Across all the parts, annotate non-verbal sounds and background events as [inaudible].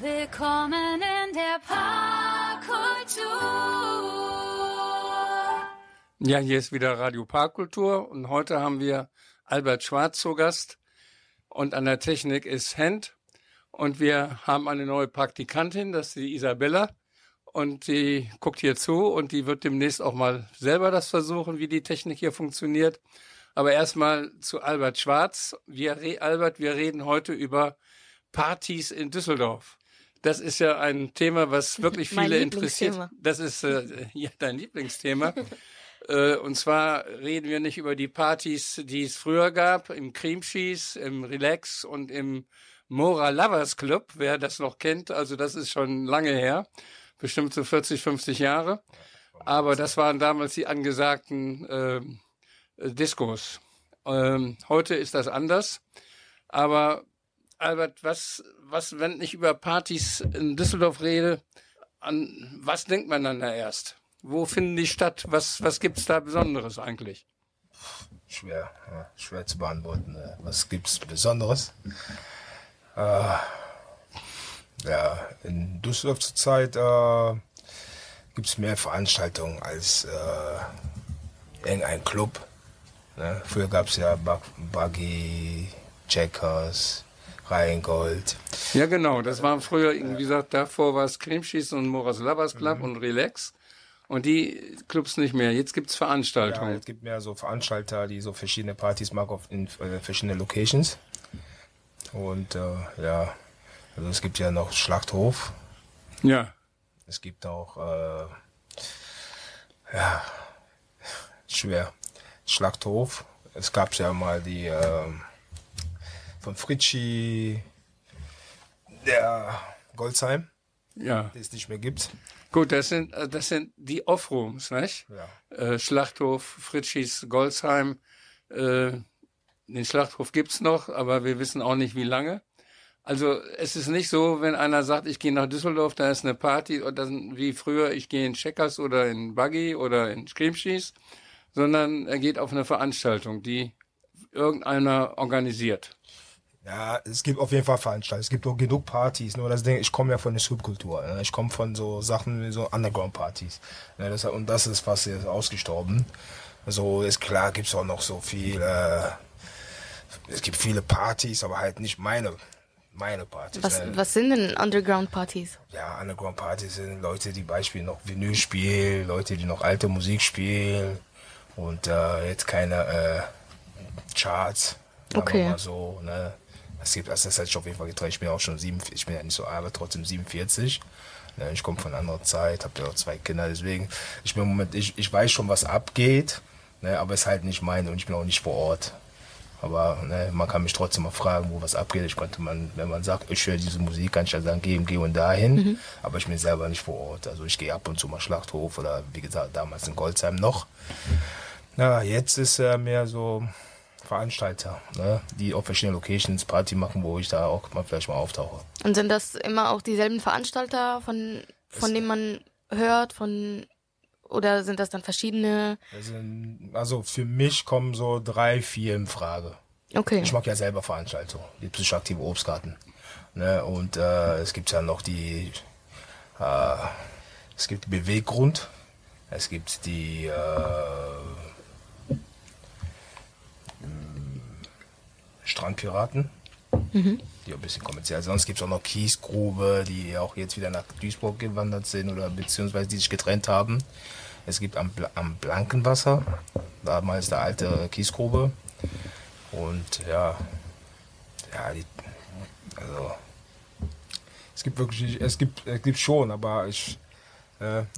Willkommen in der Parkkultur. Ja, hier ist wieder Radio Parkkultur und heute haben wir Albert Schwarz zu Gast und an der Technik ist Hend und wir haben eine neue Praktikantin, das ist die Isabella und die guckt hier zu und die wird demnächst auch mal selber das versuchen, wie die Technik hier funktioniert. Aber erstmal zu Albert Schwarz. Wir, Albert, wir reden heute über Partys in Düsseldorf. Das ist ja ein Thema, was wirklich [laughs] viele interessiert. Das ist äh, ja dein Lieblingsthema. [laughs] äh, und zwar reden wir nicht über die Partys, die es früher gab, im Cream Cheese, im Relax und im Mora Lovers Club, wer das noch kennt. Also das ist schon lange her, bestimmt so 40, 50 Jahre. Aber das waren damals die angesagten äh, Diskos. Ähm, heute ist das anders. Aber Albert, was, was, wenn ich über Partys in Düsseldorf rede, an was denkt man dann da erst? Wo finden die statt? Was, was gibt's da Besonderes eigentlich? Schwer, ja, schwer zu beantworten. Äh, was gibt's Besonderes? Äh, ja, in Düsseldorf zurzeit äh, gibt's mehr Veranstaltungen als äh, irgendein Club. Ne? Früher gab's ja Buggy, Checkers, Rheingold. Ja, genau. Das war früher, wie gesagt, davor war es Cremeschießen und Moras Lovers Club mhm. und Relax. Und die Clubs nicht mehr. Jetzt gibt's Veranstaltungen. Ja, es gibt mehr so Veranstalter, die so verschiedene Partys machen auf in äh, verschiedene Locations. Und äh, ja, also es gibt ja noch Schlachthof. Ja. Es gibt auch äh, ja schwer Schlachthof. Es gab ja mal die äh, von Fritschi, der Goldsheim, ja. die es nicht mehr gibt. Gut, das sind äh, das sind die Offrooms, nicht? Ja. Äh, Schlachthof, Fritschis, Goldsheim. Äh, den Schlachthof gibt's noch, aber wir wissen auch nicht, wie lange. Also es ist nicht so, wenn einer sagt, ich gehe nach Düsseldorf, da ist eine Party, oder wie früher, ich gehe in Checkers oder in Buggy oder in Screamschieß, sondern er geht auf eine Veranstaltung, die irgendeiner organisiert. Ja, es gibt auf jeden Fall Veranstaltungen. Es gibt auch genug Partys. Nur das Ding, ich komme ja von der Subkultur. Ne? Ich komme von so Sachen wie so Underground-Partys. Ne? Das, und das ist fast jetzt ausgestorben. Also ist klar, gibt's auch noch so viel. Äh, es gibt viele Partys, aber halt nicht meine meine Partys. Was, ne? was sind denn Underground-Partys? Ja, Underground-Partys sind Leute, die beispielsweise noch Vinyl spielen, Leute, die noch alte Musik spielen und äh, jetzt keine äh, Charts. Okay. Mal so, ne? Es gibt, also das hat sich auf jeden Fall getrennt. Ich bin auch schon sieben, ich bin ja nicht so alt, aber trotzdem 47. Ne? Ich komme von einer anderen Zeit, habe ja auch zwei Kinder, deswegen, ich bin im Moment, ich, ich weiß schon, was abgeht, ne? aber es ist halt nicht meine und ich bin auch nicht vor Ort. Aber ne, man kann mich trotzdem mal fragen, wo was abgeht. Ich konnte man, wenn man sagt, ich höre diese Musik, kann ich ja sagen, geh, geh und dahin. Mhm. Aber ich bin selber nicht vor Ort. Also ich gehe ab und zu mal Schlachthof oder wie gesagt, damals in Goldsheim noch. Na, jetzt ist er mehr so, Veranstalter, ne, die auf verschiedenen Locations Party machen, wo ich da auch mal vielleicht mal auftauche. Und sind das immer auch dieselben Veranstalter, von, von denen man hört, von oder sind das dann verschiedene? Sind, also für mich kommen so drei, vier in Frage. Okay. Ich mag ja selber Veranstaltungen, die psychoaktive Obstgarten. Ne, und äh, es gibt ja noch die, äh, es gibt Beweggrund, es gibt die äh, Strandpiraten, mhm. die ein bisschen kommerziell sind. Sonst gibt es auch noch Kiesgrube, die auch jetzt wieder nach Duisburg gewandert sind oder beziehungsweise die sich getrennt haben. Es gibt am, am Blankenwasser, damals der alte Kiesgrube. Und ja, ja, die, also es gibt wirklich, es gibt, es gibt schon, aber ich,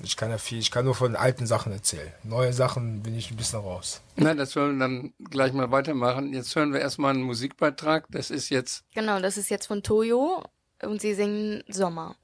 ich kann ja viel, ich kann nur von alten Sachen erzählen. Neue Sachen bin ich ein bisschen raus. Nein, das sollen wir dann gleich mal weitermachen. Jetzt hören wir erstmal einen Musikbeitrag. Das ist jetzt. Genau, das ist jetzt von Toyo und sie singen Sommer.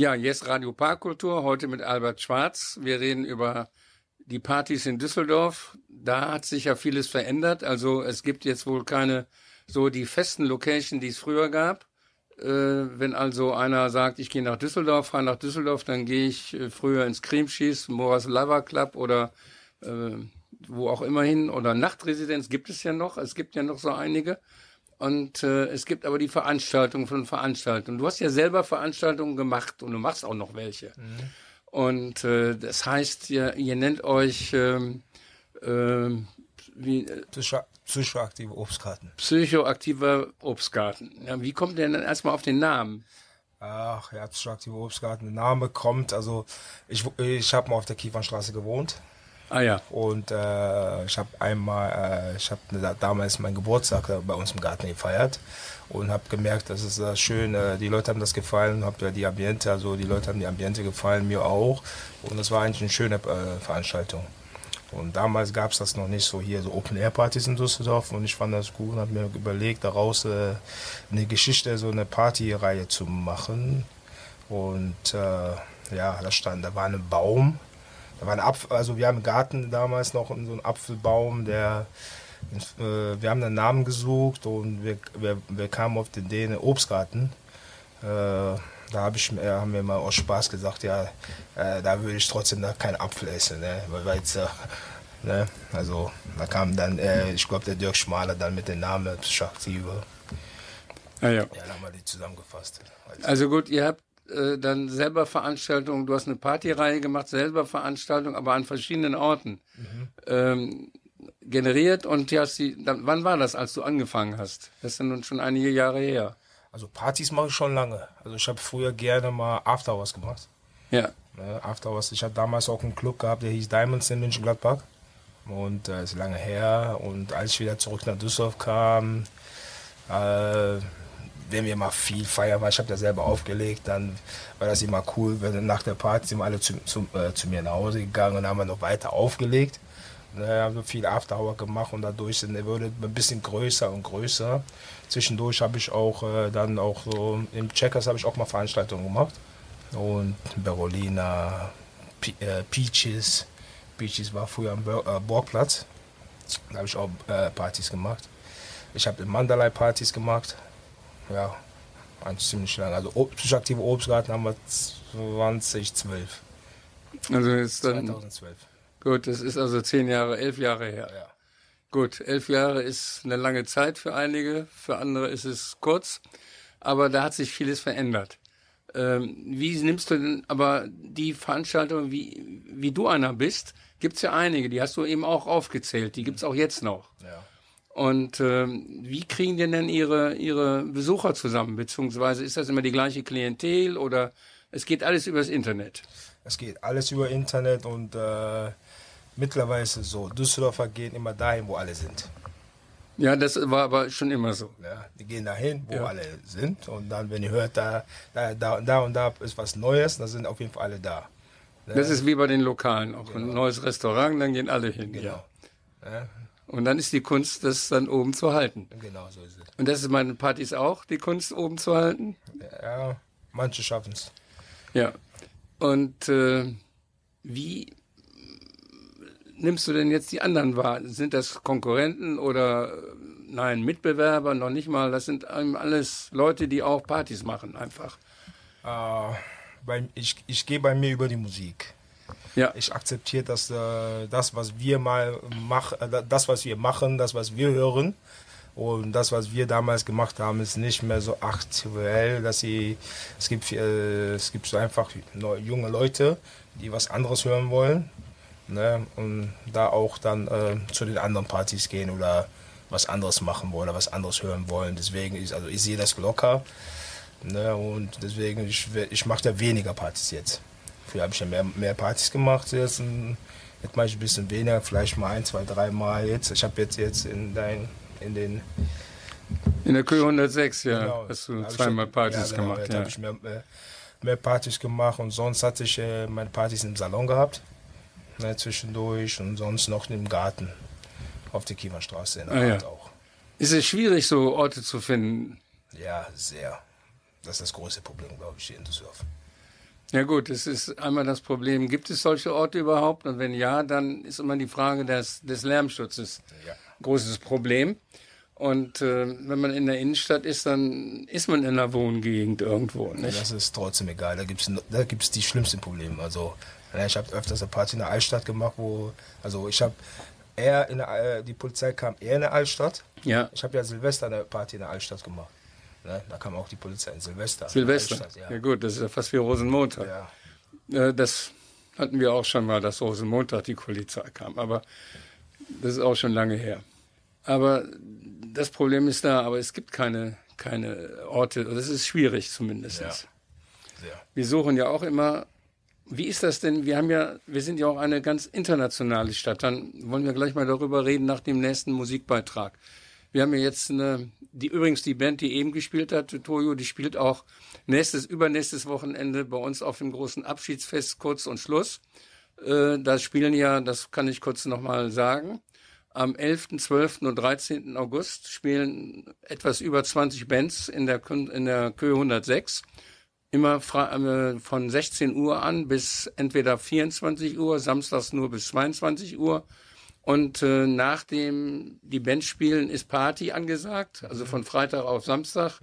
Ja, jetzt Radio Parkkultur, heute mit Albert Schwarz. Wir reden über die Partys in Düsseldorf. Da hat sich ja vieles verändert. Also es gibt jetzt wohl keine so die festen Location, die es früher gab. Äh, wenn also einer sagt, ich gehe nach Düsseldorf, fahre nach Düsseldorf, dann gehe ich äh, früher ins Creamschieß, Moras Lava Club oder äh, wo auch immer hin oder Nachtresidenz gibt es ja noch. Es gibt ja noch so einige. Und äh, es gibt aber die Veranstaltungen von Veranstaltungen. Du hast ja selber Veranstaltungen gemacht und du machst auch noch welche. Mhm. Und äh, das heißt, ihr, ihr nennt euch ähm, ähm, wie, äh, Psycho psychoaktive Obstgarten. Psychoaktiver Obstgarten. Ja, wie kommt der denn erstmal auf den Namen? Ach ja, psychoaktive Obstgarten. Der Name kommt, also ich, ich habe mal auf der Kiefernstraße gewohnt. Ah ja. Und äh, ich habe einmal, äh, ich habe damals meinen Geburtstag bei uns im Garten gefeiert und habe gemerkt, dass es äh, schön, äh, die Leute haben das gefallen, habe ja die Ambiente, also die Leute haben die Ambiente gefallen, mir auch. Und das war eigentlich eine schöne äh, Veranstaltung. Und damals gab es das noch nicht so hier, so Open-Air-Partys in Düsseldorf. Und ich fand das gut und habe mir überlegt, daraus äh, eine Geschichte, so eine Partyreihe zu machen. Und äh, ja, da stand, da war ein Baum da war ein Apfel, also wir haben im Garten damals noch so einen Apfelbaum, der äh, wir haben einen Namen gesucht und wir, wir, wir kamen auf den Idee, Obstgarten. Äh, da hab ich, äh, haben wir mal aus Spaß gesagt, ja, äh, da würde ich trotzdem da keinen Apfel essen, ne? weil jetzt, äh, ne? also da kam dann, äh, ich glaube, der Dirk Schmaler dann mit dem Namen Schaktive. Ah, ja. Ja, dann haben wir die zusammengefasst. Also gut, ihr habt äh, dann selber Veranstaltungen, du hast eine Partyreihe gemacht, selber Veranstaltungen, aber an verschiedenen Orten mhm. ähm, generiert und hast die, dann, wann war das, als du angefangen hast? Das ist ja nun schon einige Jahre her. Also Partys mache ich schon lange. Also ich habe früher gerne mal Afterhours gemacht. Ja. Ne, Afterhours. Ich hatte damals auch einen Club gehabt, der hieß Diamonds in München-Gladbach. Und das äh, ist lange her. Und als ich wieder zurück nach Düsseldorf kam, äh, wenn wir mal viel feiern, weil ich habe ja selber aufgelegt, dann war das immer cool, wenn nach der Party sind wir alle zu, zu, äh, zu mir nach Hause gegangen und haben wir noch weiter aufgelegt. Ne, haben so viel Afterhour gemacht und dadurch sind, wurde ein bisschen größer und größer. Zwischendurch habe ich auch äh, dann auch so im Checkers habe ich auch mal Veranstaltungen gemacht und Berolina, P äh, Peaches, Peaches war früher am Bor äh, Borgplatz, da habe ich auch äh, Partys gemacht. Ich habe in Mandalay Partys gemacht, ja, eigentlich ziemlich lang. Also psychoaktive Obstgarten haben wir 2012. Also ist dann 2012. Gut, das ist also zehn Jahre, elf Jahre her. Ja. Gut, elf Jahre ist eine lange Zeit für einige, für andere ist es kurz, aber da hat sich vieles verändert. Ähm, wie nimmst du denn aber die Veranstaltung, wie, wie du einer bist, gibt's ja einige, die hast du eben auch aufgezählt, die gibt's auch jetzt noch. Ja. Und ähm, wie kriegen die denn ihre, ihre Besucher zusammen? Beziehungsweise ist das immer die gleiche Klientel oder es geht alles übers Internet? Es geht alles über Internet und äh, mittlerweile ist es so, Düsseldorfer gehen immer dahin, wo alle sind. Ja, das war aber schon immer so. Ja, die gehen dahin, wo Ja. alle sind und dann, wenn ihr hört, da, da, da, da und da ist was Neues, dann sind auf jeden Fall alle da. Das ist wie bei den Lokalen. Auch ein neues Restaurant, dann gehen alle hin. genau. Ja. Und dann ist die Kunst, das dann oben zu halten. genau so ist es. Und das ist bei den Partys auch, die Kunst oben zu halten. Ja, manche schaffen es. Ja. Und äh, wie nimmst du denn jetzt die anderen wahr? Sind das Konkurrenten oder äh, nein, Mitbewerber? Noch nicht mal. Das sind alles Leute, die auch Partys machen, einfach. Äh, ich ich gehe bei mir über die Musik. Ja. Ich akzeptiere, dass äh, das, was wir mal machen, äh, das, was wir machen, das, was wir hören und das, was wir damals gemacht haben, ist nicht mehr so aktuell, dass sie, es gibt, äh, es gibt so einfach junge Leute, die was anderes hören wollen, ne, und da auch dann äh, zu den anderen Partys gehen oder was anderes machen wollen oder was anderes hören wollen. Deswegen ist, also ich sehe das locker, ne, und deswegen, ich, ich mache da weniger Partys jetzt. Früher habe ich ja mehr, mehr Partys gemacht, jetzt, jetzt mache ich ein bisschen weniger, vielleicht mal ein, zwei, drei Mal jetzt. Ich habe jetzt, jetzt in, dein, in den In der Kühe 106, ja, Genau. hast du ich zweimal schon- Partys ja, genau, gemacht. Ja. habe ich mehr, mehr, mehr Partys gemacht und sonst hatte ich äh, meine Partys im Salon gehabt, ne, zwischendurch und sonst noch im Garten auf der Kiemerstraße in der Ah, ja. Auch. Ist es schwierig, so Orte zu finden? Ja, sehr. Das ist das große Problem, glaube ich, hier in Düsseldorf. Ja gut, es ist einmal das Problem, gibt es solche Orte überhaupt? Und wenn ja, dann ist immer die Frage des, des Lärmschutzes Ja. großes Problem. Und äh, wenn man in der Innenstadt ist, dann ist man in einer Wohngegend irgendwo. Nicht? Das ist trotzdem egal. Da gibt's da gibt's die schlimmsten Probleme. Also ich habe öfters eine Party in der Altstadt gemacht, wo also ich habe eher in der, die Polizei kam eher in der Altstadt. Ja, Ich habe ja Silvester eine Party in der Altstadt gemacht. Ne? Da kam auch die Polizei in Silvester. Silvester. Ja. ja. gut, das ist ja fast wie Rosenmontag. ja. Äh, das hatten wir auch schon mal, dass Rosenmontag die Polizei kam. Aber das ist auch schon lange her. Aber das Problem ist da, aber es gibt keine, keine Orte. Das ist schwierig zumindest. Ja. Wir suchen ja auch immer. Wie ist das denn? Wir haben ja, wir sind ja auch eine ganz internationale Stadt. Dann wollen wir gleich mal darüber reden nach dem nächsten Musikbeitrag. Wir haben ja jetzt eine, die übrigens die Band, die eben gespielt hat, Toyo, die spielt auch nächstes, übernächstes Wochenende bei uns auf dem großen Abschiedsfest Kurz und Schluss. Äh, da spielen ja, das kann ich kurz nochmal sagen, am 11., 12. und 13. August spielen etwas über 20 Bands in der, in der Kö 106 immer äh, von 16 Uhr an bis entweder 24 Uhr, samstags nur bis 22 Uhr. Und äh, nachdem die Band spielen, ist Party angesagt, also von Freitag auf Samstag.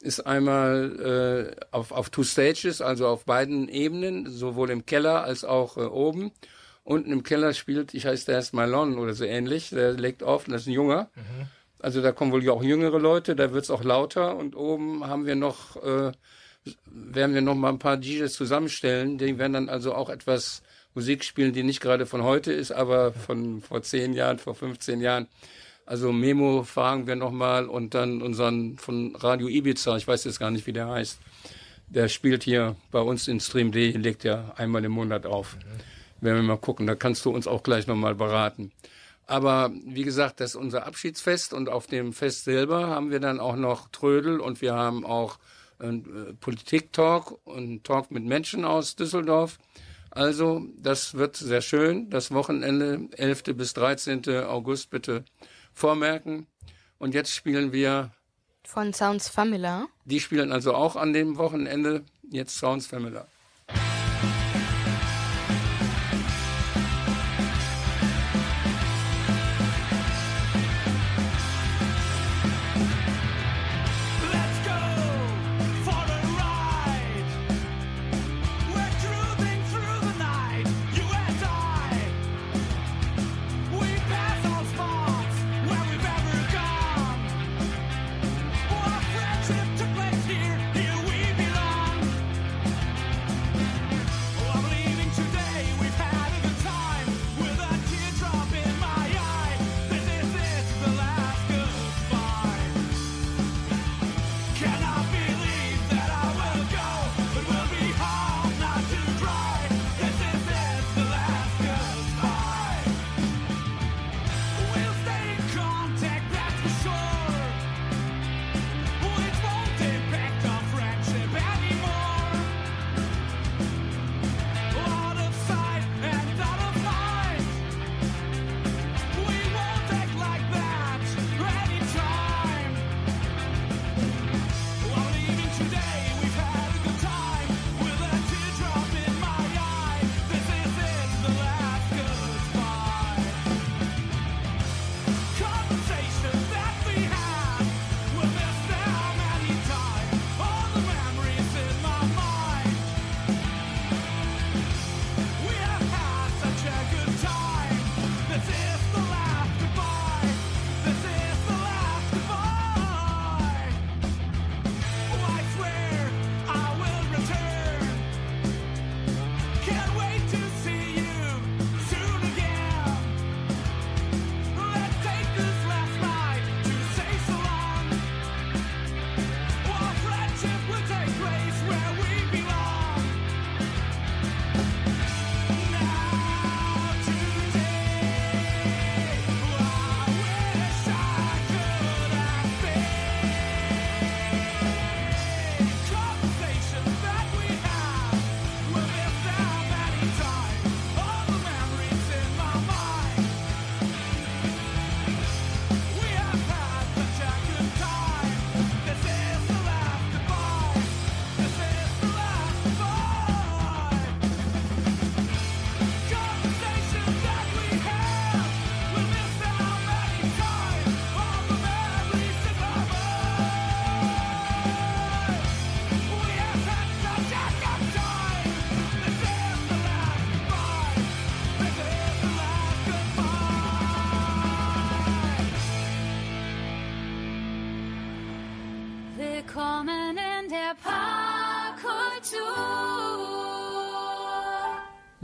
Ist einmal äh, auf, auf Two Stages, also auf beiden Ebenen, sowohl im Keller als auch äh, oben. Unten im Keller spielt, ich heiße der ist Malon oder so ähnlich, der legt auf, das ist ein Junger. Also da kommen wohl auch jüngere Leute, da wird's auch lauter. Und oben haben wir noch äh, werden wir noch mal ein paar DJs zusammenstellen. Die werden dann also auch etwas Musik spielen, die nicht gerade von heute ist, aber von vor zehn Jahren, vor 15 Jahren. Also Memo fragen wir noch mal und dann unseren von Radio Ibiza, ich weiß jetzt gar nicht, wie der heißt. Der spielt hier bei uns in Stream D, legt ja einmal im Monat auf. Werden wir mal gucken, da kannst du uns auch gleich noch mal beraten. Aber wie gesagt, das ist unser Abschiedsfest und auf dem Fest selber haben wir dann auch noch Trödel und wir haben auch einen äh, Politik-Talk und Talk mit Menschen aus Düsseldorf. Also, das wird sehr schön. Das Wochenende, 11. bis 13. August, bitte vormerken. Und jetzt spielen wir, Von Sounds Famila. die spielen also auch an dem Wochenende, jetzt Sounds Family.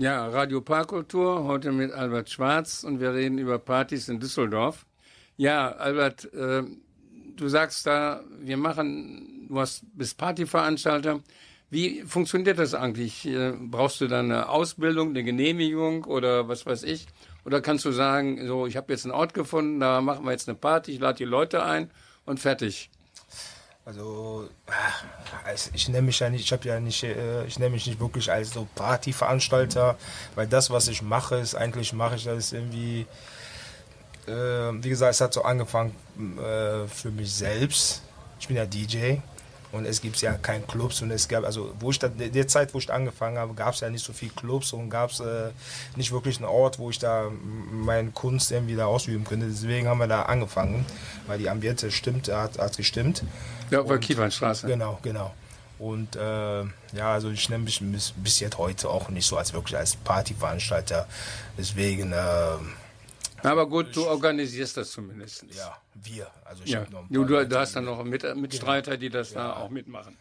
Ja, Radio Parkkultur, heute mit Albert Schwarz und wir reden über Partys in Düsseldorf. Ja, Albert, äh, du sagst da, wir machen, du hast, bist Partyveranstalter. Wie funktioniert das eigentlich? Äh, brauchst du da eine Ausbildung, eine Genehmigung oder was weiß ich? Oder kannst du sagen, so, ich habe jetzt einen Ort gefunden, da machen wir jetzt eine Party, ich lade die Leute ein und fertig? Also, ah, ich nenne mich ja nicht, ich habe ja nicht, äh, ich nenne mich nicht wirklich als so Partyveranstalter, weil das, was ich mache, ist eigentlich mache ich das irgendwie, äh, wie gesagt, es hat so angefangen äh, für mich selbst. Ich bin ja DJ und es gibt ja keinen Clubs und es gab, also wo ich da, der Zeit, wo ich angefangen habe, gab es ja nicht so viel Clubs und gab es nicht wirklich einen Ort, wo ich da meine Kunst irgendwie da ausüben könnte. Deswegen haben wir da angefangen, weil die Ambiente stimmt, hat, hat gestimmt. Ja, auf der Kiefernstraße. Genau, genau. Und äh, ja, also ich nenne mich bis, bis jetzt heute auch nicht so als wirklich als Partyveranstalter. Deswegen, äh, Aber gut, du organisierst das zumindest. ja, wir. Also ich Ja, noch du, du, hast dann noch Mit, Mitstreiter, die das da auch mitmachen.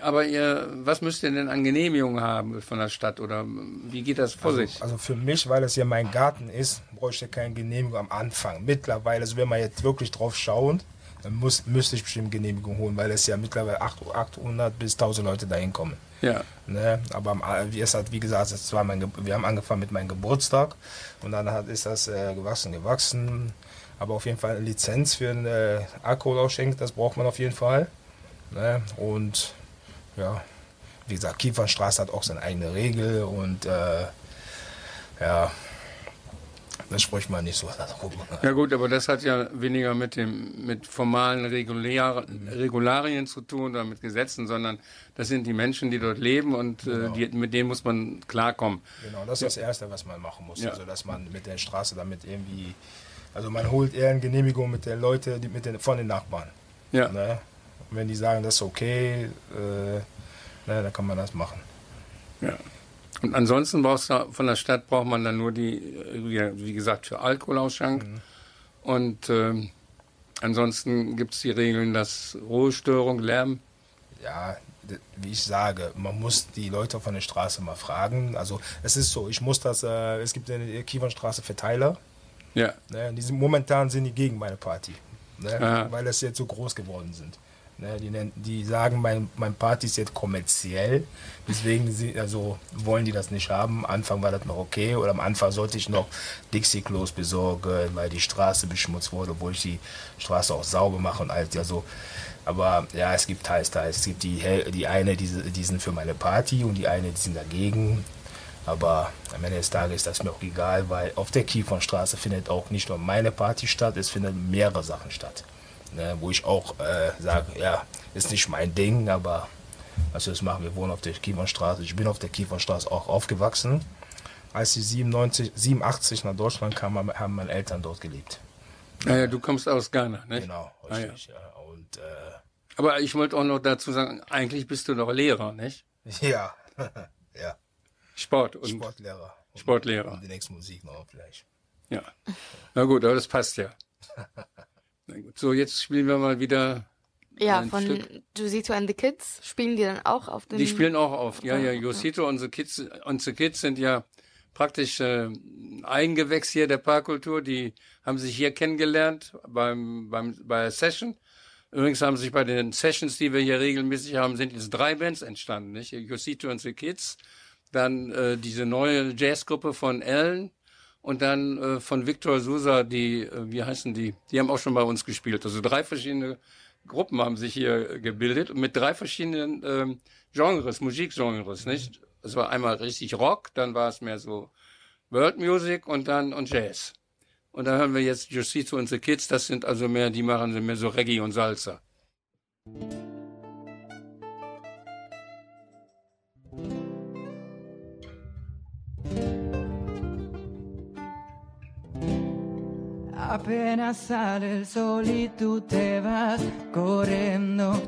Aber ihr, was müsst ihr denn an Genehmigungen haben von der Stadt oder wie geht das vor sich? Also für mich, weil es ja mein Garten ist, bräuchte ich keine Genehmigung am Anfang. Mittlerweile, also wenn man jetzt wirklich drauf schaut, muss, müsste ich bestimmt Genehmigung holen, weil es ja mittlerweile 800 800 bis 1000 Leute dahin kommen. Ja, Ne? Aber wie es hat, wie gesagt, es war mein, wir haben angefangen mit meinem Geburtstag und dann hat, ist das äh, gewachsen, gewachsen. Aber auf jeden Fall eine Lizenz für einen äh, Alkoholausschenk, das braucht man auf jeden Fall. Ne? Und ja, wie gesagt, Kiefernstraße hat auch seine eigene Regel und äh, ja, da spricht man nicht so [laughs] darüber. ja gut, aber das hat ja weniger mit dem mit formalen Regular, Regularien zu tun oder mit Gesetzen, sondern das sind die Menschen, die dort leben und äh, die, mit denen muss man klarkommen. Genau, das ist das Erste, was man machen muss. Ja. Also, dass man mit der Straße damit irgendwie, also man holt eher eine Genehmigung mit den Leuten, die mit den, von den Nachbarn. Ja, Ne? Und wenn die sagen, das ist okay, äh, ne, dann kann man das machen. ja. Und ansonsten brauchst du von der Stadt braucht man dann nur die, äh, wie gesagt, für Alkoholausschank. Und ähm, ansonsten gibt es die Regeln, dass Ruhestörung, Lärm, Ja, wie ich sage, man muss die Leute von der Straße mal fragen. Also es ist so, ich muss das, äh, es gibt in der Kiefernstraße Verteiler. ja, Ne? Die sind, momentan sind die gegen meine Party, ne? Weil das jetzt so groß geworden sind. Ne? Die, nennen, die sagen, mein, mein Party ist jetzt kommerziell, deswegen sie, also, wollen die das nicht haben. Am Anfang war das noch okay oder am Anfang sollte ich noch Dixie-Klos besorgen, weil die Straße beschmutzt wurde, obwohl ich die Straße auch sauber mache und alles. Also, aber ja, es gibt teils, teils. Es gibt die, die eine, die, die sind für meine Party und die eine, die sind dagegen. Aber am Ende des Tages ist das mir auch egal, weil auf der Kiefernstraße findet auch nicht nur meine Party statt, es finden mehrere Sachen statt. Ne, wo ich auch äh, sage, ja, ist nicht mein Ding, aber was wir das machen, wir wohnen auf der Kiefernstraße. Ich bin auf der Kiefernstraße auch aufgewachsen. Als ich 97, 87 nach Deutschland kam, haben- meine Eltern dort gelebt. Naja, du kommst aus Ghana, ne? Genau, Ah, ja. richtig. ja. Und äh, Aber ich wollte auch noch dazu sagen, eigentlich bist du doch Lehrer, nicht? [laughs] ja, [laughs] ja, Sport und Sportlehrer. Und- Sportlehrer. Und die nächste Musik noch vielleicht. ja. Na gut, aber das passt ja. [laughs] So, jetzt spielen wir mal wieder. Ja, von Stück. Josito and the Kids spielen die dann auch auf dem. Die spielen auch auf. Ja, ja, Josito und the Kids, und the Kids sind ja praktisch äh, ein Eigengewächs hier der Parkkultur. Die haben sich hier kennengelernt beim, beim, bei Session. Übrigens haben sich bei den Sessions, die wir hier regelmäßig haben, sind jetzt drei Bands entstanden, nicht? Josito und the Kids, dann äh, diese neue Jazzgruppe von Ellen und dann äh, von Victor Sousa, die, äh, wie heißen die? Die haben auch schon bei uns gespielt. Also drei verschiedene Gruppen haben sich hier äh, gebildet mit drei verschiedenen ähm, Genres, Musikgenres, nicht? Es war einmal richtig Rock, dann war es mehr so World Music und dann und Jazz. Und da hören wir jetzt Josito und the Kids, das sind also mehr, die machen mehr so Reggae und Salsa. Apenas sale el sol y tú te vas corriendo.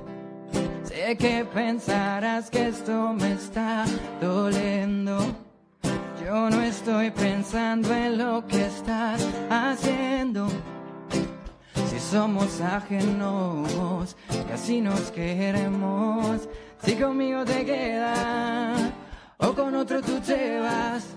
Sé que pensarás que esto me está doliendo. Yo no estoy pensando en lo que estás haciendo. Si somos ajenos, casi nos queremos. Si conmigo te quedas o con otro tú te vas.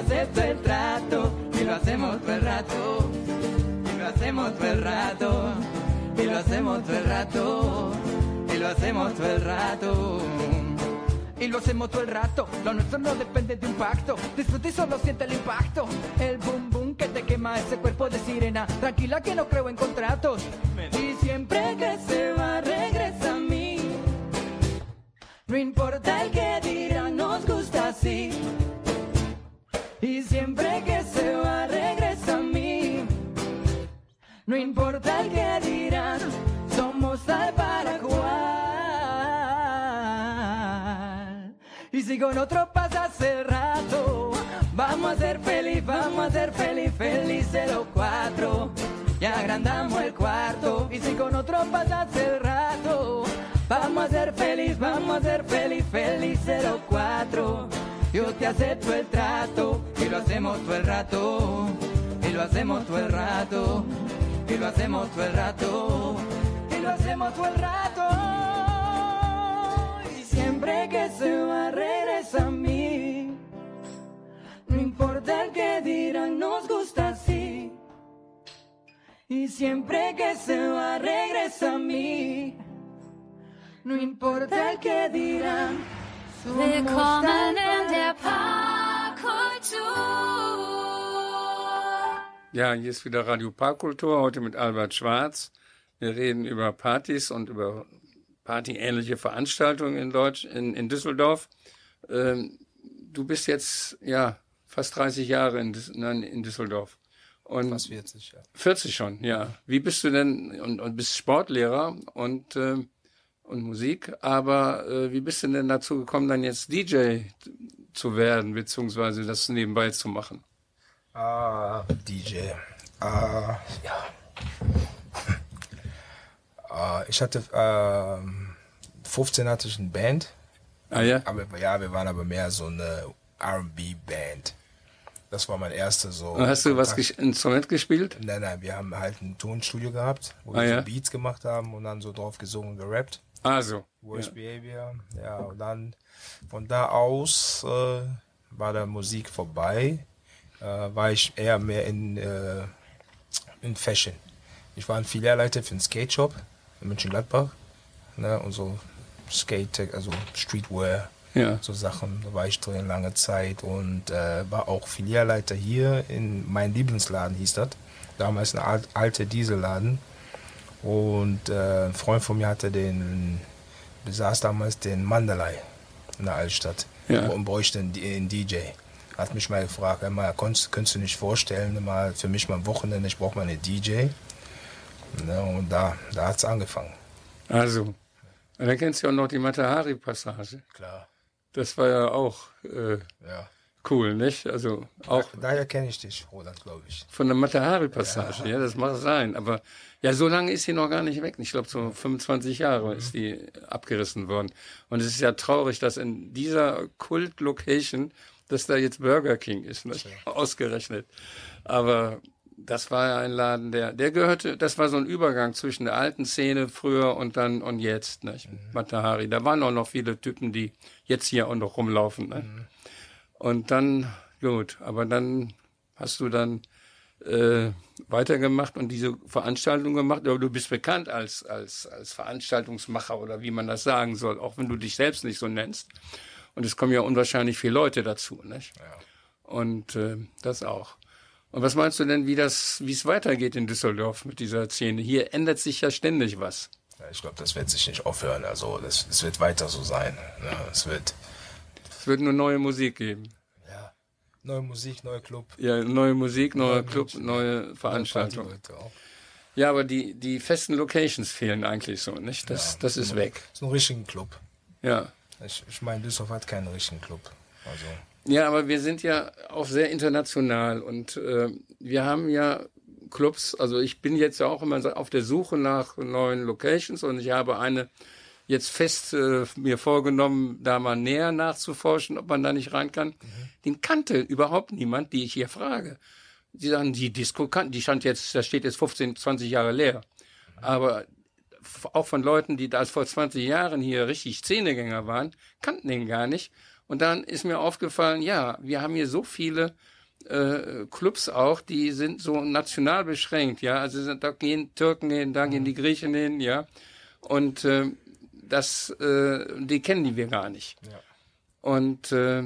acepto el trato y lo hacemos todo el rato. Y lo hacemos todo el rato. Y lo hacemos todo el rato. Y lo hacemos todo el rato. Y lo hacemos todo el rato. Lo nuestro no depende de un pacto. Disfruta y solo siente el impacto. El boom boom que te quema ese cuerpo de sirena. Tranquila que no creo en contratos. Y siempre que se va, regresa a mí. No importa el que dirán, nos gusta así. Y siempre que se va, regresa a mí. No importa el que dirán, somos tal para jugar. Y si con otro pasas el rato, vamos a ser feliz, vamos a ser feliz, felices los cuatro. Y agrandamos el cuarto. Y si con otro pasas el rato, vamos a ser feliz, vamos a ser feliz, felices los cuatro. Yo te acepto el trato y lo hacemos todo el rato. Y lo hacemos todo el rato. Y lo hacemos todo el rato. Y lo hacemos todo el rato. Y siempre que se va, regresa a mí. No importa el que dirán, nos gusta así. Y siempre que se va, regresa a mí. No importa el que dirán. Willkommen in der Parkkultur. Ja, hier ist wieder Radio Parkkultur, heute mit Albert Schwarz. Wir reden über Partys und über partyähnliche Veranstaltungen in Deutsch, in, in Düsseldorf. Ähm, du bist jetzt, ja, fast 30 Jahre in, nein, in Düsseldorf. Und Fast 40, ja. 40 schon, ja. Wie bist du denn, und, und bist Sportlehrer und, ähm, und Musik, aber äh, wie bist du denn dazu gekommen, dann jetzt DJ zu werden, beziehungsweise das nebenbei zu machen? Ah, DJ. Ah, ja. [laughs] Ah, ich hatte, ähm, 15 hatte ich eine Band, Ah ja? aber ja, wir waren aber mehr so eine R&B-Band. Das war mein erster so. Und hast du was Kontakt. ges Instrument gespielt? Nein, nein, wir haben halt ein Tonstudio gehabt, wo Ah, wir ja? so Beats gemacht haben und dann so drauf gesungen und gerappt. Also. Worst Behavior. Ja, und dann von da aus äh, war der Musik vorbei. Äh, war ich eher mehr in, äh, in Fashion. Ich war ein Filialleiter für einen Skate Shop in Mönchengladbach. Ne, und so Skate, also Streetwear, Ja. so Sachen. Da war ich drin lange Zeit und äh, war auch Filialleiter hier in mein Lieblingsladen hieß das. Damals ein alt, alter Dieselladen. Und äh, ein Freund von mir hatte den, besaß damals den Mandalay in der Altstadt Ja. und bräuchte einen, DJ. Hat mich mal gefragt, "Hör mal, könntest, könntest du nicht vorstellen, mal für mich mal am Wochenende, ich brauche mal einen DJ. Ne, und da, da hat es angefangen. Also. Dann kennst du ja auch noch die Matahari-Passage. Klar. Das war ja auch äh, Ja. Cool, nicht? Also auch Daher kenne ich dich, Roland, glaube ich. von der Matahari-Passage. Ja. das mag sein. Aber ja, so lange ist sie noch gar nicht weg. Ich glaube, so 25 Jahre ist die abgerissen worden. Und es ist ja traurig, dass in dieser Kult-Location, dass da jetzt Burger King ist, nicht? ausgerechnet. Aber das war ja ein Laden, der, der gehörte, das war so ein Übergang zwischen der alten Szene früher und dann und jetzt, nicht? Matahari. Da waren auch noch viele Typen, die jetzt hier auch noch rumlaufen, nicht? Und dann, gut, aber dann hast du dann äh, weitergemacht und diese Veranstaltung gemacht. Aber du bist bekannt als, als, als Veranstaltungsmacher oder wie man das sagen soll, auch wenn du dich selbst nicht so nennst. Und es kommen ja unwahrscheinlich viele Leute dazu, nicht? Und äh, das auch. Und was meinst du denn, wie das, wie es weitergeht in Düsseldorf mit dieser Szene? Hier ändert sich ja ständig was. Ja, ich glaube, das wird sich nicht aufhören. Also das, das wird weiter so sein. Ne? Es wird Es wird nur neue Musik geben. ja, neue Musik, neuer Club. Ja, neue Musik, neuer Neue Club, Menschen. neue Veranstaltung. Auch. Ja, aber die, die festen Locations fehlen eigentlich so, nicht? Das, das ist weg. Es ist ein richtiger Club. Ja. Ich, ich meine, Düsseldorf hat keinen richtigen Club. Also, Ja, aber wir sind ja auch sehr international und äh, wir haben ja Clubs, also ich bin jetzt ja auch immer so auf der Suche nach neuen Locations und ich habe eine jetzt fest äh, mir vorgenommen, da mal näher nachzuforschen, ob man da nicht rein kann. Den kannte überhaupt niemand, die ich hier frage. Die sagen, die Disco kann, die stand jetzt, da steht jetzt 15, 20 Jahre leer. Aber f- auch von Leuten, die da vor 20 Jahren hier richtig Szenegänger waren, kannten den gar nicht. Und dann ist mir aufgefallen, ja, wir haben hier so viele äh, Clubs auch, die sind so national beschränkt, ja. Also da gehen Türken hin, da gehen die Griechen hin, ja. Und äh, das, äh, die kennen die wir gar nicht. Ja. Und äh,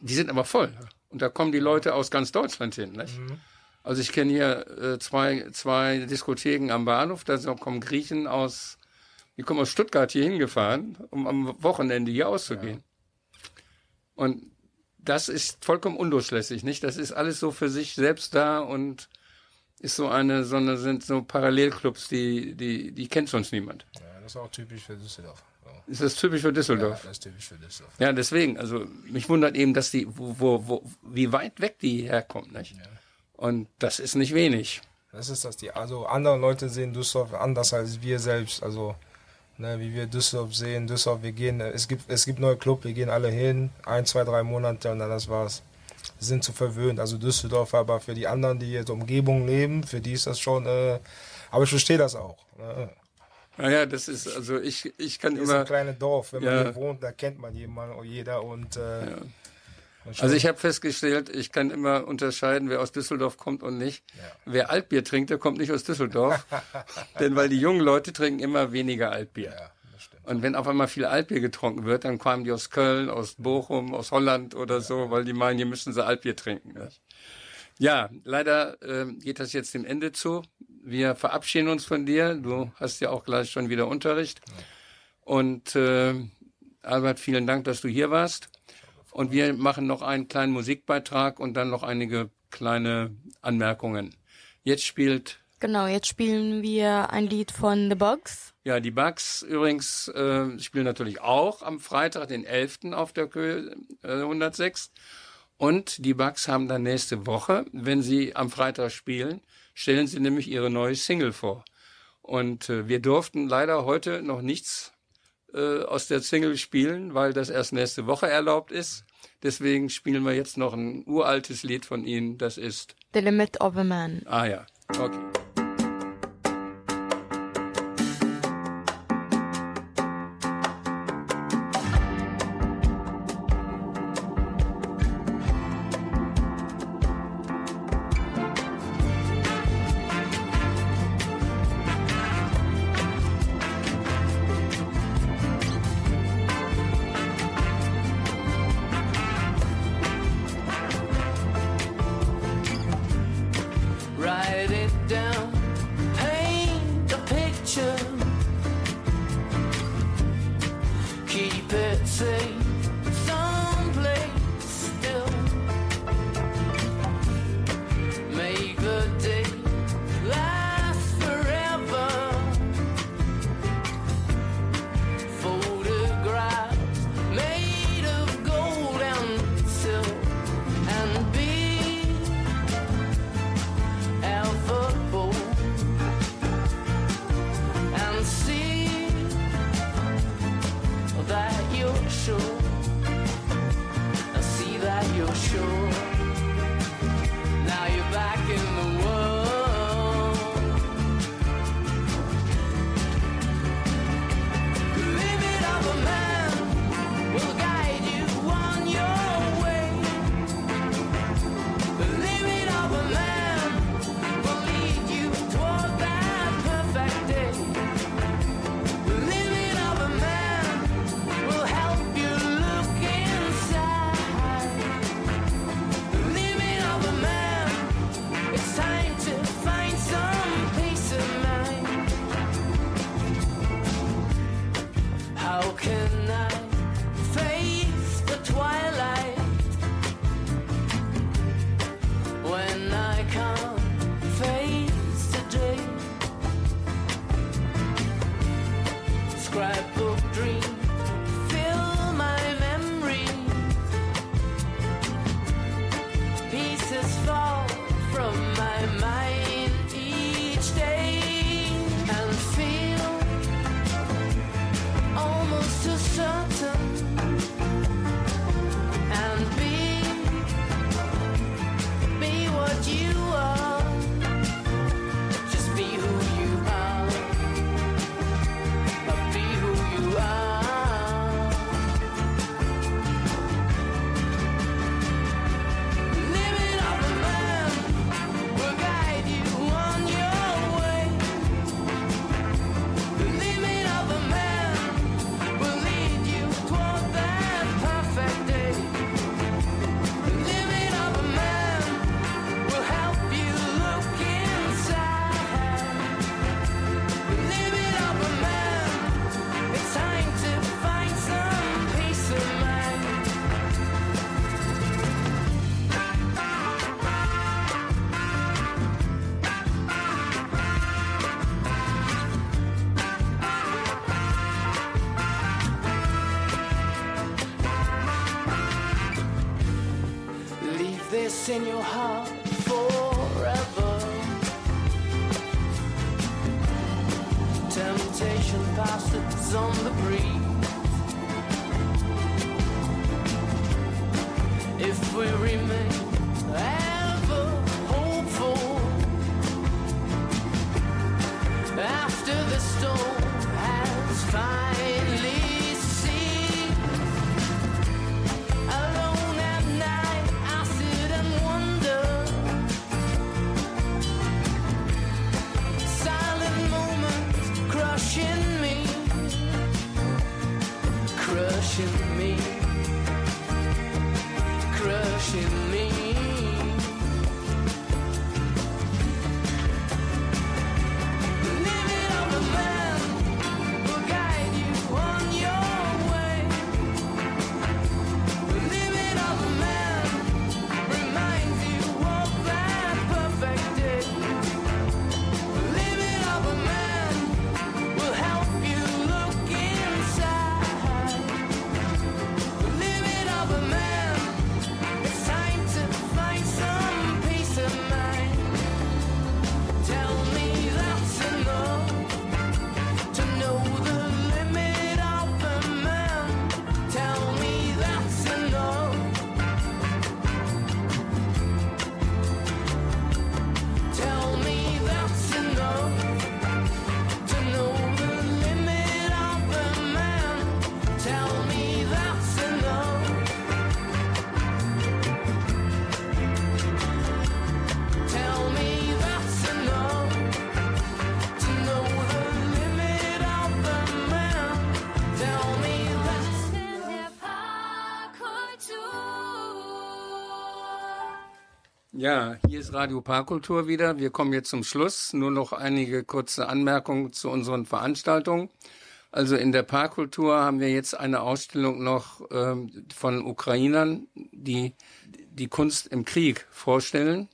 die sind aber voll. Und da kommen die Leute aus ganz Deutschland hin, nicht? Also ich kenne hier äh, zwei, zwei Diskotheken am Bahnhof, da kommen Griechen aus, die kommen aus Stuttgart hier hingefahren, um am Wochenende hier auszugehen. Und das ist vollkommen undurchlässig, nicht? Das ist alles so für sich selbst da und ist so eine, so eine, sind so Parallelclubs, die, die, die kennt sonst niemand. ja, das ist auch typisch für Düsseldorf. So. Ist das typisch für Ja, Düsseldorf? das ist typisch für Düsseldorf. Ja, deswegen, also mich wundert eben, dass die, wo, wo, wo, wie weit weg die herkommen, nicht? Und das ist nicht wenig. Das ist das, die, also andere Leute sehen Düsseldorf anders als wir selbst. Also, ne, wie wir Düsseldorf sehen, Düsseldorf, wir gehen, es gibt, es gibt neue Club, wir gehen alle hin, ein, zwei, drei Monate und dann das war's. Wir sind zu verwöhnt. Also Düsseldorf, aber für die anderen, die jetzt Umgebung leben, für die ist das schon, äh, aber ich verstehe das auch. Ne? Naja, das ist, also ich, ich kann Hier ist ein immer, kleines Dorf, wenn man Ja. hier wohnt, da kennt man jemanden, jeder und, äh, und schon- also ich habe festgestellt, ich kann immer unterscheiden, wer aus Düsseldorf kommt und nicht. Wer Altbier trinkt, der kommt nicht aus Düsseldorf. [laughs] Denn weil die jungen Leute trinken immer weniger Altbier. ja, das. Und wenn auf einmal viel Altbier getrunken wird, dann kamen die aus Köln, aus Bochum, aus Holland oder so, weil die meinen, hier müssen sie Altbier trinken. Ne? Ja, leider ähm, geht das jetzt dem Ende zu. Wir verabschieden uns von dir. Du hast ja auch gleich schon wieder Unterricht. Und äh, Albert, vielen Dank, dass du hier warst. Und wir machen noch einen kleinen Musikbeitrag und dann noch einige kleine Anmerkungen. Jetzt spielt Genau, jetzt spielen wir ein Lied von The Bugs. Ja, die Bugs übrigens äh, spielen natürlich auch am Freitag, den 11. auf der Kö äh, 106. Und die Bugs haben dann nächste Woche, wenn sie am Freitag spielen, stellen sie nämlich ihre neue Single vor. Und äh, wir durften leider heute noch nichts äh, aus der Single spielen, weil das erst nächste Woche erlaubt ist. Deswegen spielen wir jetzt noch ein uraltes Lied von ihnen. Das ist, The Limit of a Man. ah ja, okay. Ja, hier ist Radio Parkkultur wieder. Wir kommen jetzt zum Schluss. Nur noch einige kurze Anmerkungen zu unseren Veranstaltungen. Also in der Parkkultur haben wir jetzt eine Ausstellung noch ähm, von Ukrainern, die die Kunst im Krieg vorstellen.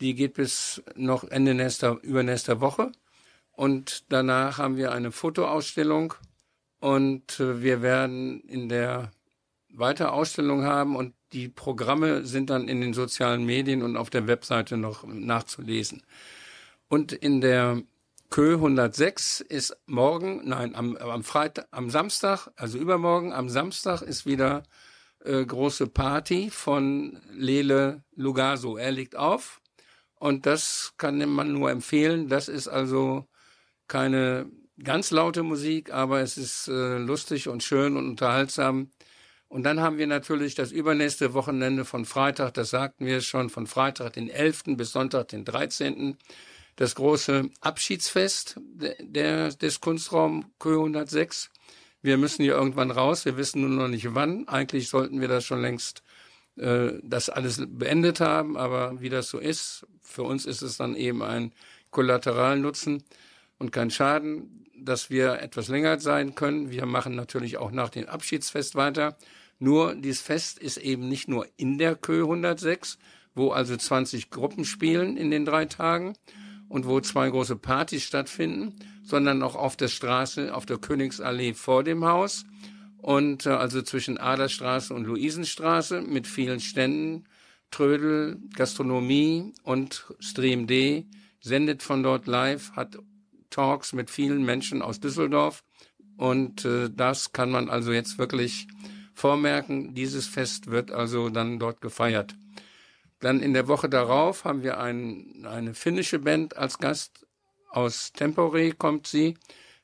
Die geht bis noch Ende nächster, übernächster Woche. Und danach haben wir eine Fotoausstellung und äh, wir werden in der weiter Ausstellung haben und die Programme sind dann in den sozialen Medien und auf der Webseite noch nachzulesen. Und in der Kö 106 ist morgen, nein, am, am Freitag, am Samstag, also übermorgen, am Samstag ist wieder äh, große Party von Lele Lugaso. Er legt auf und das kann man nur empfehlen. Das ist also keine ganz laute Musik, aber es ist äh, lustig und schön und unterhaltsam. Und dann haben wir natürlich das übernächste Wochenende von Freitag, das sagten wir schon, von Freitag den 11. bis Sonntag den 13. Das große Abschiedsfest der, des Kunstraum Kö 106. Wir müssen hier irgendwann raus, wir wissen nur noch nicht wann. Eigentlich sollten wir das schon längst äh, das alles beendet haben, aber wie das so ist, für uns ist es dann eben ein Kollateralnutzen und kein Schaden, dass wir etwas länger sein können. Wir machen natürlich auch nach dem Abschiedsfest weiter. Nur dieses Fest ist eben nicht nur in der Kö 106, wo also 20 Gruppen spielen in den drei Tagen und wo zwei große Partys stattfinden, sondern auch auf der Straße, auf der Königsallee vor dem Haus und äh, also zwischen Aderstraße und Luisenstraße mit vielen Ständen, Trödel, Gastronomie und Stream D sendet von dort live, hat Talks mit vielen Menschen aus Düsseldorf und äh, das kann man also jetzt wirklich vormerken. Dieses Fest wird also dann dort gefeiert. Dann in der Woche darauf haben wir ein, eine finnische Band als Gast. Aus Tempore kommt sie.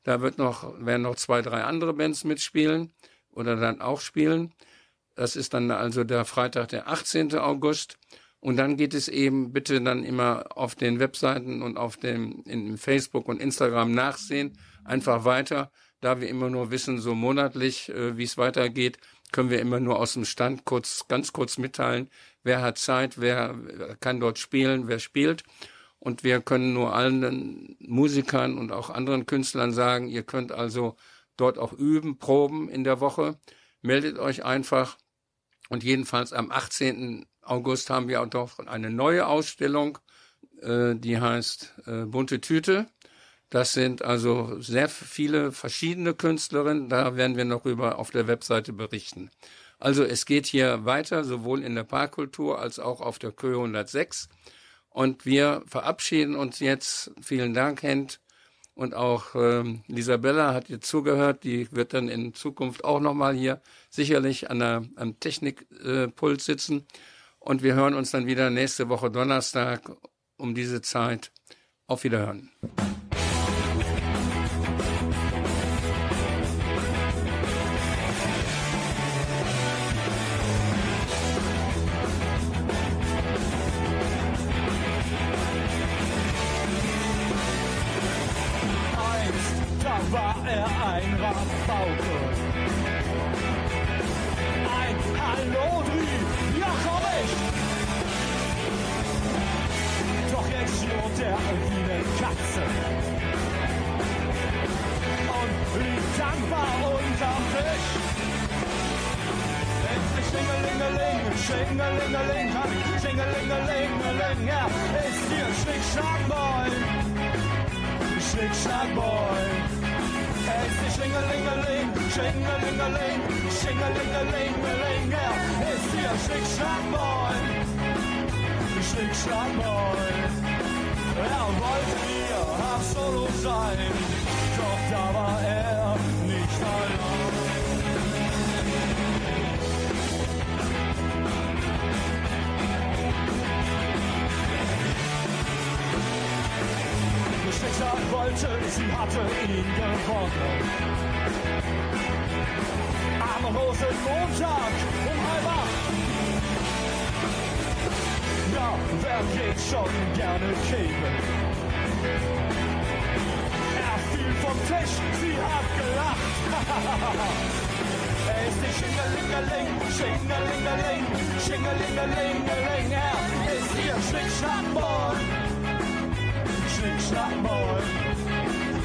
Da wird noch, werden noch zwei, drei andere Bands mitspielen oder dann auch spielen. Das ist dann also der Freitag, der 18. August. Und dann geht es eben bitte dann immer auf den Webseiten und auf dem, in Facebook und Instagram nachsehen. Einfach weiter. Da wir immer nur wissen, so monatlich, äh, wie es weitergeht, können wir immer nur aus dem Stand kurz, ganz kurz mitteilen, wer hat Zeit, wer kann dort spielen, wer spielt. Und wir können nur allen Musikern und auch anderen Künstlern sagen, ihr könnt also dort auch üben, proben in der Woche. Meldet euch einfach. Und jedenfalls am 18. August haben wir auch noch eine neue Ausstellung, äh, die heißt äh, Bunte Tüte. Das sind also sehr viele verschiedene Künstlerinnen. Da werden wir noch über auf der Webseite berichten. Also es geht hier weiter, sowohl in der Parkkultur als auch auf der Kö 106. Und wir verabschieden uns jetzt. Vielen Dank, Hent. Und auch ähm, Lisabella hat jetzt zugehört. Die wird dann in Zukunft auch nochmal hier sicherlich an der, am Technikpult sitzen. Und wir hören uns dann wieder nächste Woche Donnerstag um diese Zeit. Auf Wiederhören. Schingelingeling, Schingelingeling, Schingelingelingeling, ja, ist hier Schnick-Schnack-Moin. Schnick, Schnack, Boy. Es ist Schlingelingeling, Schlingelingeling, Schlingelingelingeling, ja, ist hier Schnick, Schnack, Boy. Schnick, Schnack, Boy. Er wollte hier Solo sein, doch da war er nicht allein. Schicksal wollte, sie hatte ihn gewonnen. Am Rosenmontag um halb acht. Ja, wer geht schon gerne kämen? Er fiel vom Tisch, sie hat gelacht. [laughs] Er ist die Schingelingeling, Schingelingeling, Schingelingelingeling. Er ist ihr Schnickschnackboy. Schnick, schnack, boy.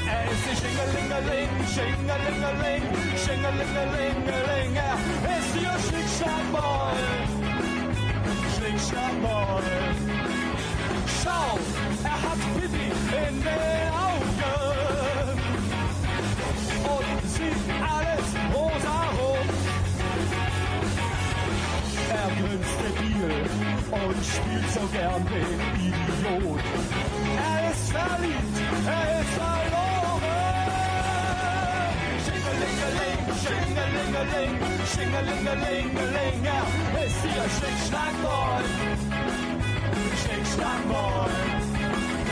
Er ist die Schingelingeling, Schingelingeling, Schingelingelingeling. Er ist hier Schnick, schnack, boy. Schnick, schnack, boy. Schau, er hat Pipi in den Augen. Und sieht alles rosa-rot. Er grinst debil und spielt so gern den Idiot. Er ist verliebt, er ist verloren. Schingelingeling, Schingelingeling, Schingelingelingeling, er ist hier Schnick-Schnack-Boy. Schnick-Schnack-Boy.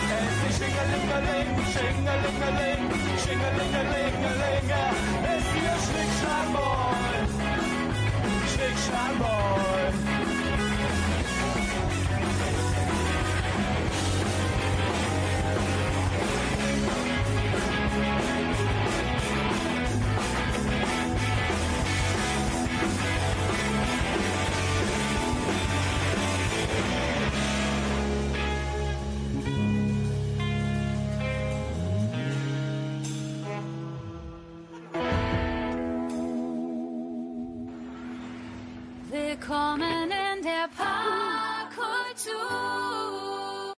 Er ist die Schingelingeling, Schingelingeling, Schingelingelingeling, er ist hier Schnick-Schnack-Boy. Schnick-Schnack-Boy. Willkommen in der Parkkultur.